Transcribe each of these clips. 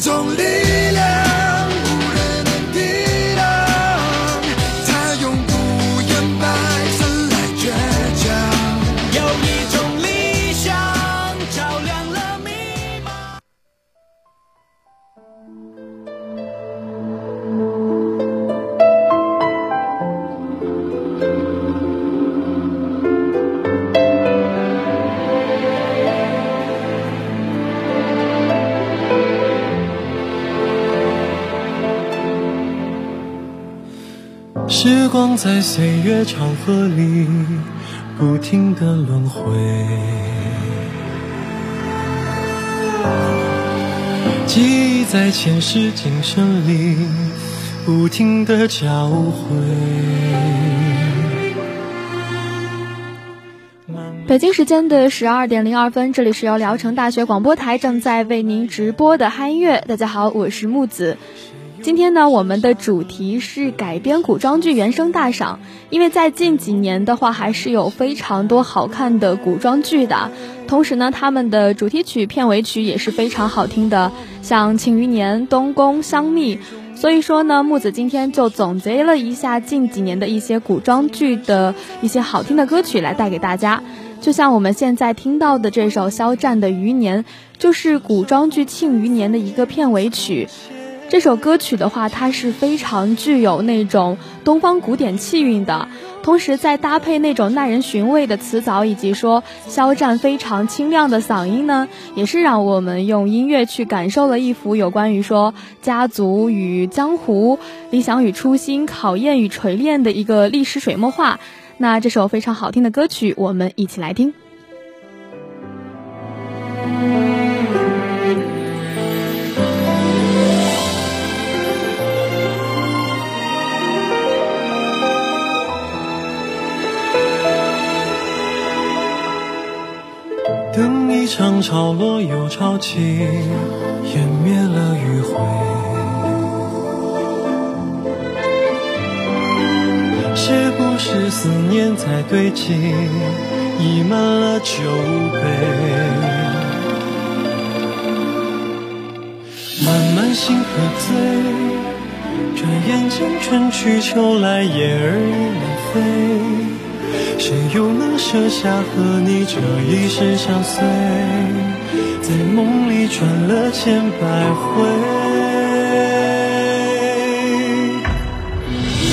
种力时光在岁月长河里不停的轮回，记忆在前世今生里不停的交汇。北京时间的十二点零二分，这里是由聊城大学广播台正在为您直播的嗨音乐。大家好，我是木子。今天呢，我们的主题是改编古装剧原声大赏。因为在近几年的话，还是有非常多好看的古装剧的。同时呢，他们的主题曲、片尾曲也是非常好听的，像《庆余年》《东宫香蜜》。所以说呢，木子今天就总结了一下近几年的一些古装剧的一些好听的歌曲来带给大家。就像我们现在听到的这首肖战的《余年》，就是古装剧《庆余年》的一个片尾曲。这首歌曲的话，它是非常具有那种东方古典气韵的，同时再搭配那种耐人寻味的词藻，以及说肖战非常清亮的嗓音呢，也是让我们用音乐去感受了一幅有关于说家族与江湖、理想与初心、考验与锤炼的一个历史水墨画。那这首非常好听的歌曲，我们一起来听。一场潮落又潮起，湮灭了余晖。是不是思念在堆积，溢满了酒杯？慢慢心喝醉，转眼间春去秋来，雁儿已南飞。谁又能舍下和你这一世相随，在梦里转了千百回。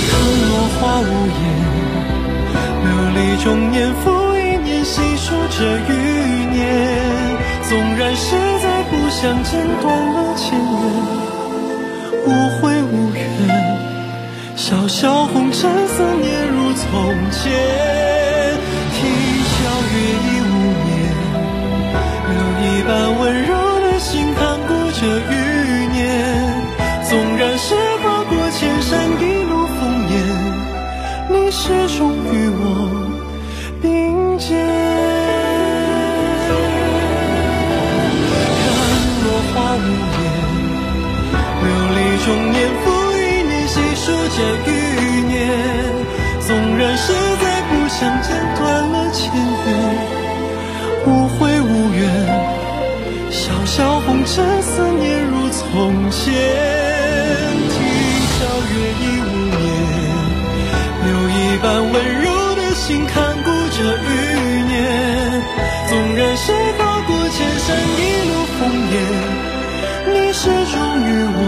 看落花无言，流离中年复一年，细数着余年。纵然是在不相见，断了前缘，无悔无怨。潇潇红尘，思念从前。从前。啼笑月已无眠，留一半温柔的心看顾着余年。纵然是跨过千山一路烽烟，你始终与我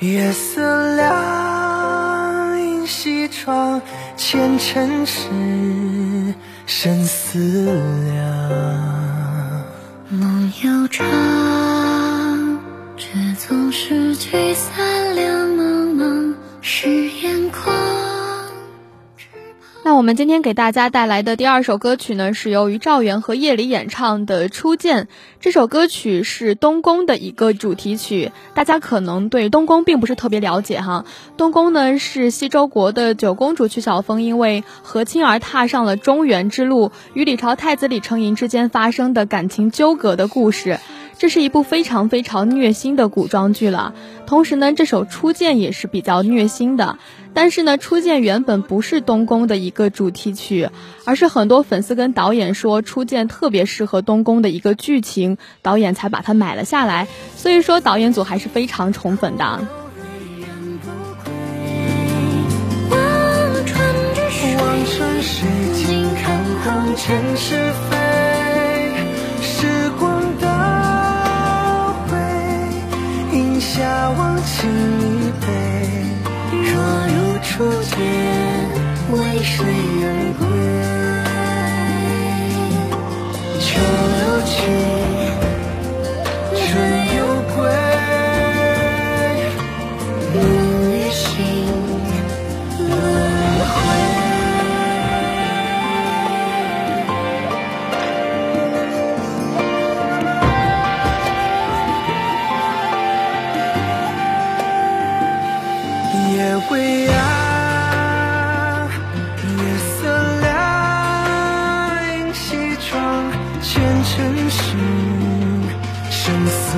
月色凉，映西窗，前尘事，深思量。梦悠长，我们今天给大家带来的第二首歌曲呢，是由于赵源和叶里演唱的《初见》。这首歌曲是东宫的一个主题曲，大家可能对东宫并不是特别了解哈。东宫呢是西周国的九公主曲小凤因为和亲而踏上了中原之路，与李朝太子李成银之间发生的感情纠葛的故事。这是一部非常非常虐心的古装剧了。同时呢，这首《初见》也是比较虐心的。但是呢，《初见》原本不是东宫的一个主题曲，而是很多粉丝跟导演说，《初见》特别适合东宫的一个剧情，导演才把它买了下来。所以说，导演组还是非常宠粉的。时光倒回，饮下忘情一。初见，为谁而归？秋又去，前尘事，生死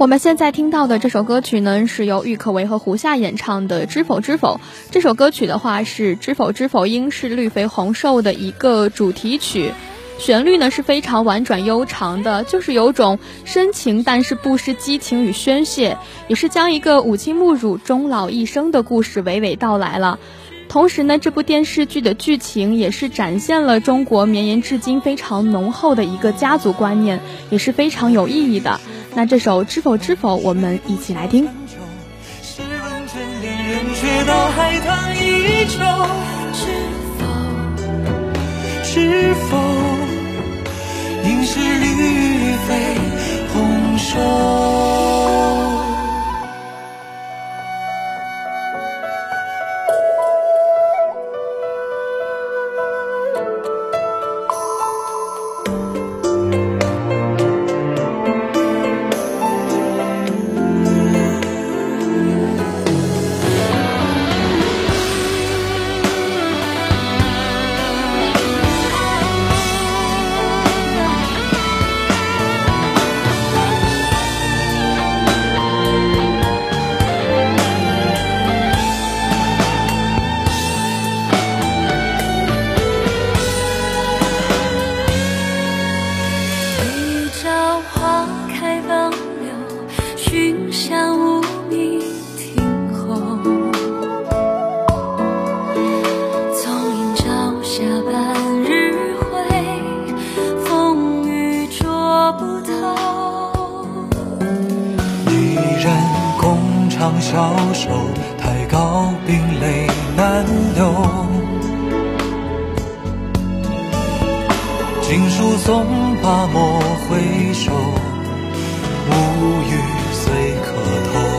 我们现在听到的这首歌曲呢，是由郁可唯和胡夏演唱的《知否知否》。这首歌曲的话是《知否知否应是绿肥红瘦》的一个主题曲。旋律呢是非常婉转悠长的，就是有种深情但是不失激情与宣泄，也是将一个母亲母乳终老一生的故事娓娓道来了。同时呢，这部电视剧的剧情也是展现了中国绵延至今非常浓厚的一个家族观念，也是非常有意义的。那这首《知否知否》，我们一起来听。试问卷恋人，却道海棠依旧。知否知否，应是绿肥红瘦。情书总怕莫回首，无语随磕头。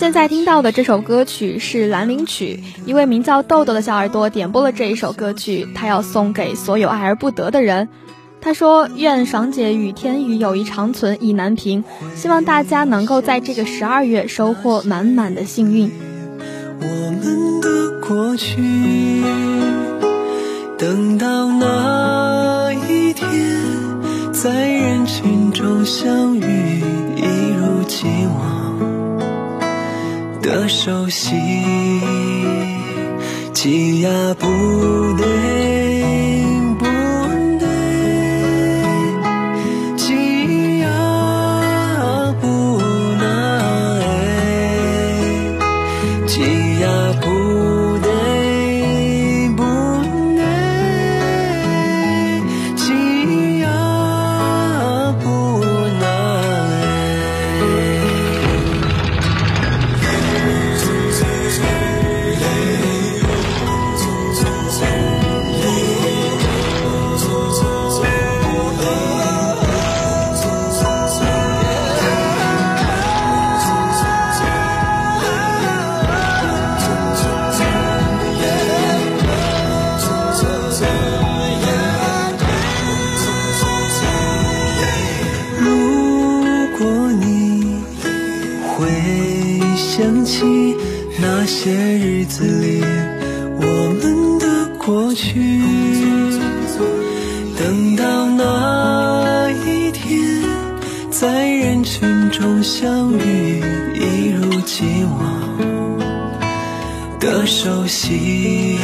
现在听到的这首歌曲是《兰陵曲》，一位名叫豆豆的小耳朵点播了这一首歌曲，他要送给所有爱而不得的人。他说：“愿爽姐与天宇友谊长存，意难平。希望大家能够在这个十二月收获满满的幸运。”我们的过去，等到那一天，在人群中相遇，一如既往。的熟悉，挤压不对。里我们的过去。等到那一天，在人群中相遇，一如既往的熟悉。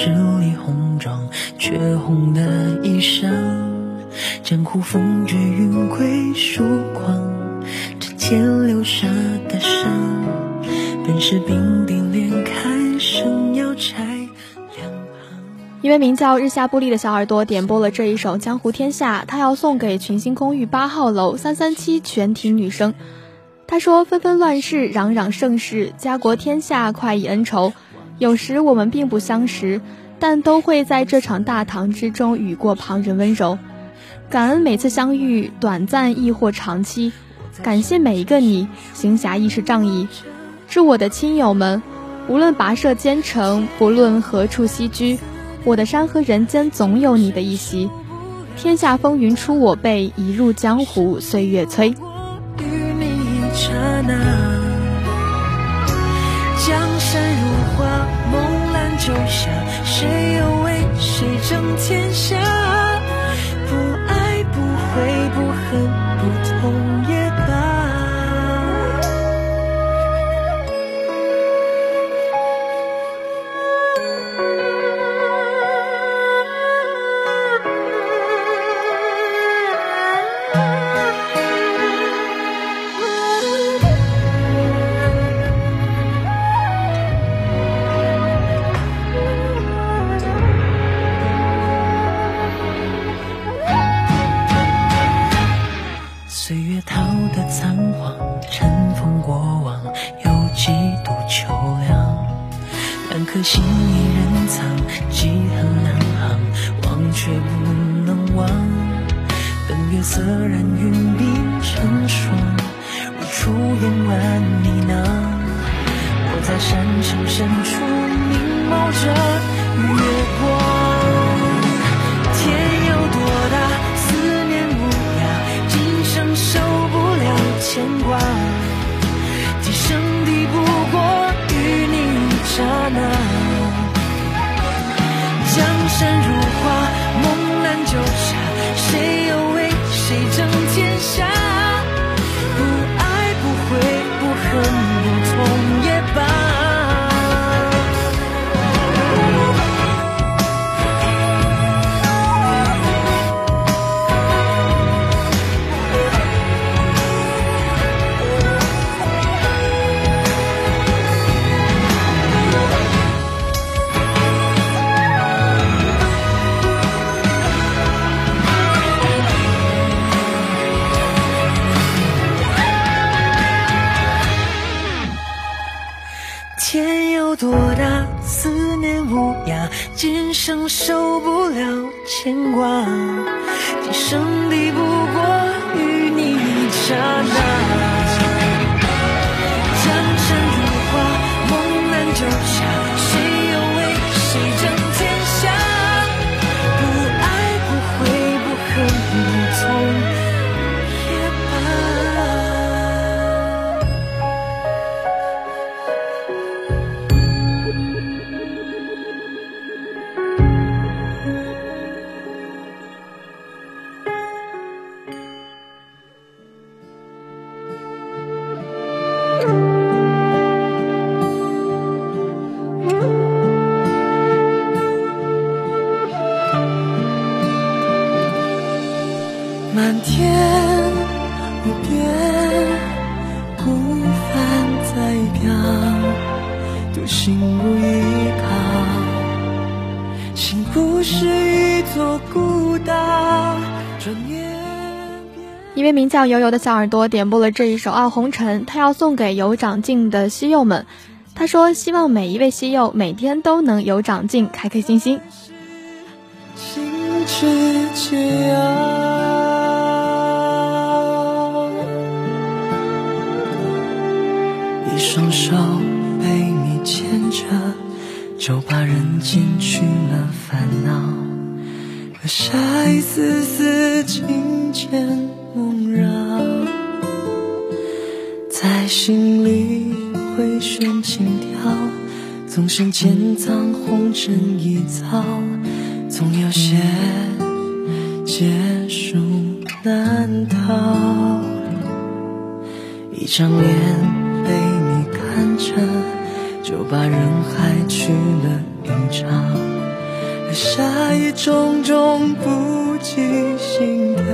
十里红妆，却红了一位名叫日下布利的小耳朵点播了这一首《江湖天下》，他要送给群星公寓八号楼三三七全体女生。他说：“纷纷乱世，攘攘盛世，家国天下，快意恩仇。有时我们并不相识，但都会在这场大唐之中雨过旁人温柔。感恩每次相遇，短暂亦或长期。感谢每一个你，行侠亦是仗义。祝我的亲友们，无论跋涉兼程，不论何处栖居。”我的山河人间总有你的一席，天下风云出我辈，一入江湖岁月催。江，梦阑酒下，谁又为谁争天下？无涯，今生受不了牵挂，今生抵不过与你一刹那。一座孤岛，转眼。一位名叫悠悠的小耳朵点播了这一首《傲红尘》，他要送给有长进的西柚们。他说：“希望每一位西柚每天都能有长进，开开心心。”双手被你牵着，就把人间去了烦恼，留下一丝丝情牵。梦绕，在心里回旋轻跳，纵身潜藏红尘一遭，总有些结束难逃。一张脸就把人海去了一场，留下一种种不羁心跳。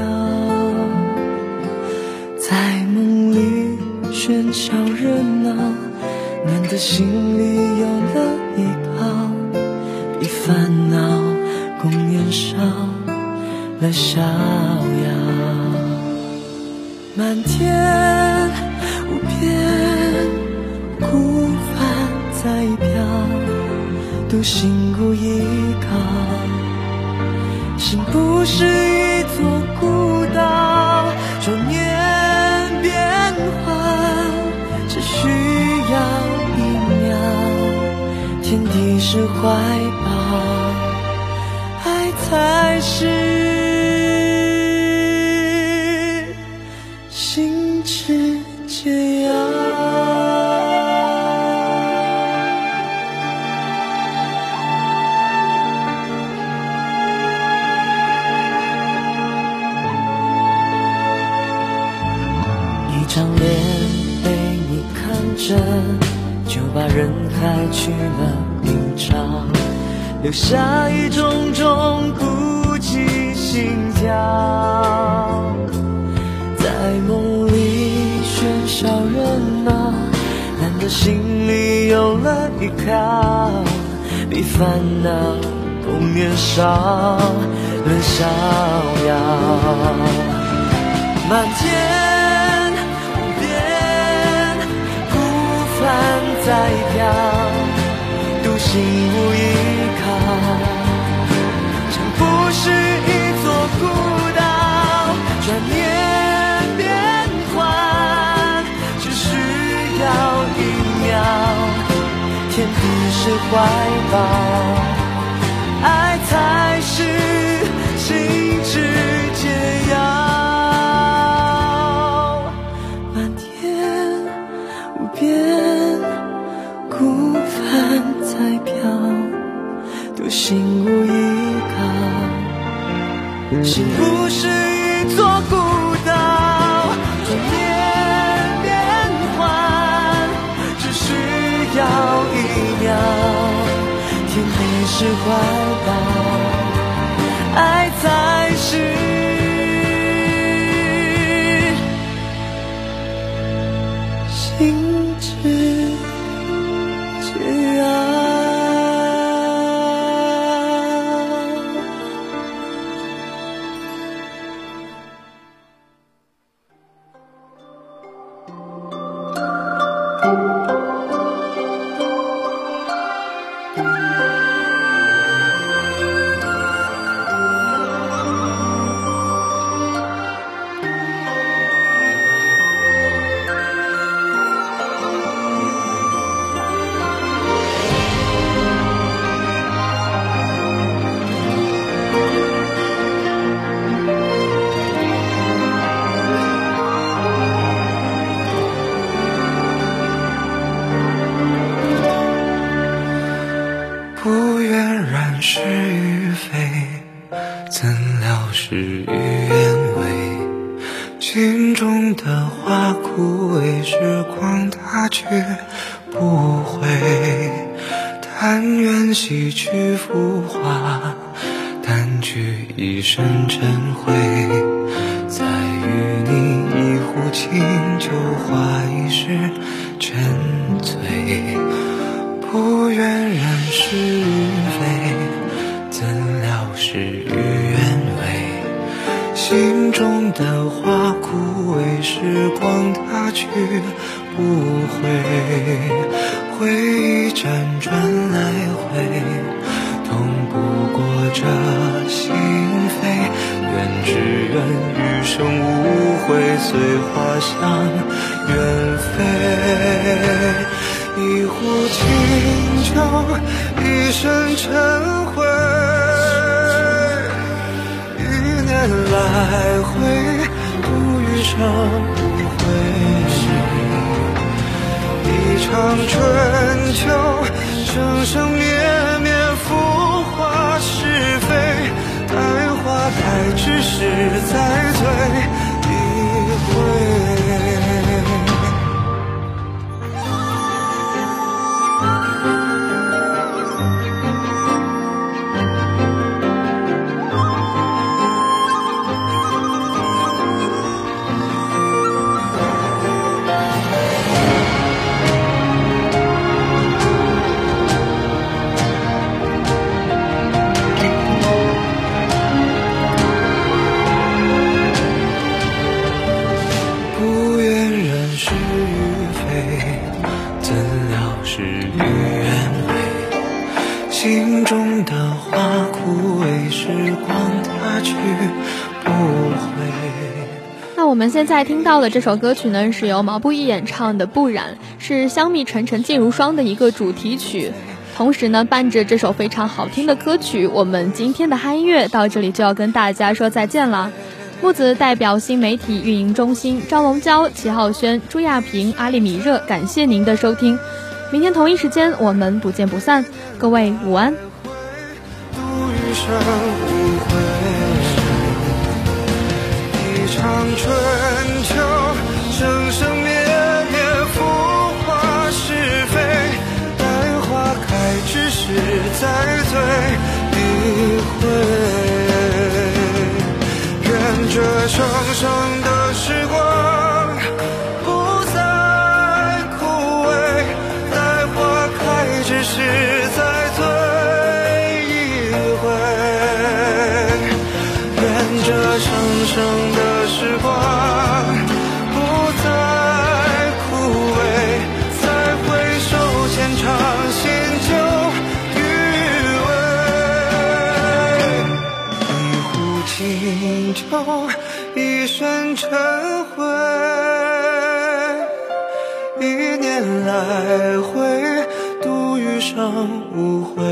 在梦里喧嚣热闹，难得心里有了依靠，比烦恼共年少了逍遥。漫天有心无依靠，心不是一座孤岛，转念变化只需要一秒。天地是怀抱，爱才是。心之间。留下一种种孤寂心跳，在梦里喧嚣热闹，难得心里有了依靠，比烦恼共年少更逍遥。漫天无边孤帆在飘。是怀抱，爱才是心之解药。漫天无边孤帆。在飘，独行无依靠。幸福是地点然是与非怎料事与愿违心中的花枯萎时光它去不回但愿洗去浮华掸去一身尘灰再与你一壶清酒话一世。沉醉不愿染是与的花枯萎，时光它去不回，回忆辗转来回，痛不过这心扉。愿只愿余生无悔，随花香远飞。一壶清酒，一身尘灰。来回度余生无悔，一场春秋，生生灭灭，浮华是非，待花开之时再醉一回。是与非，怎料事与愿违。心中的花枯萎，时光它去不回。那我们现在听到的这首歌曲呢，是由毛不易演唱的《不染》，是《香蜜沉沉烬如霜》的一个主题曲。同时呢，伴着这首非常好听的歌曲，我们今天的嗨音乐到这里就要跟大家说再见了。木子代表新媒体运营中心张龙娇、齐浩轩、朱亚平、阿里米热，感谢您的收听。明天同一时间我们不见不散，各位午安。度余生无悔，一场春秋，生生灭灭，浮华是非，待花开之时再醉一回。这生生的时光来回，度余生无悔。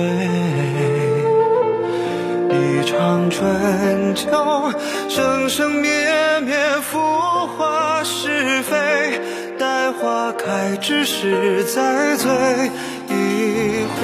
一场春秋，生生灭灭，浮华是非，待花开之时再醉一回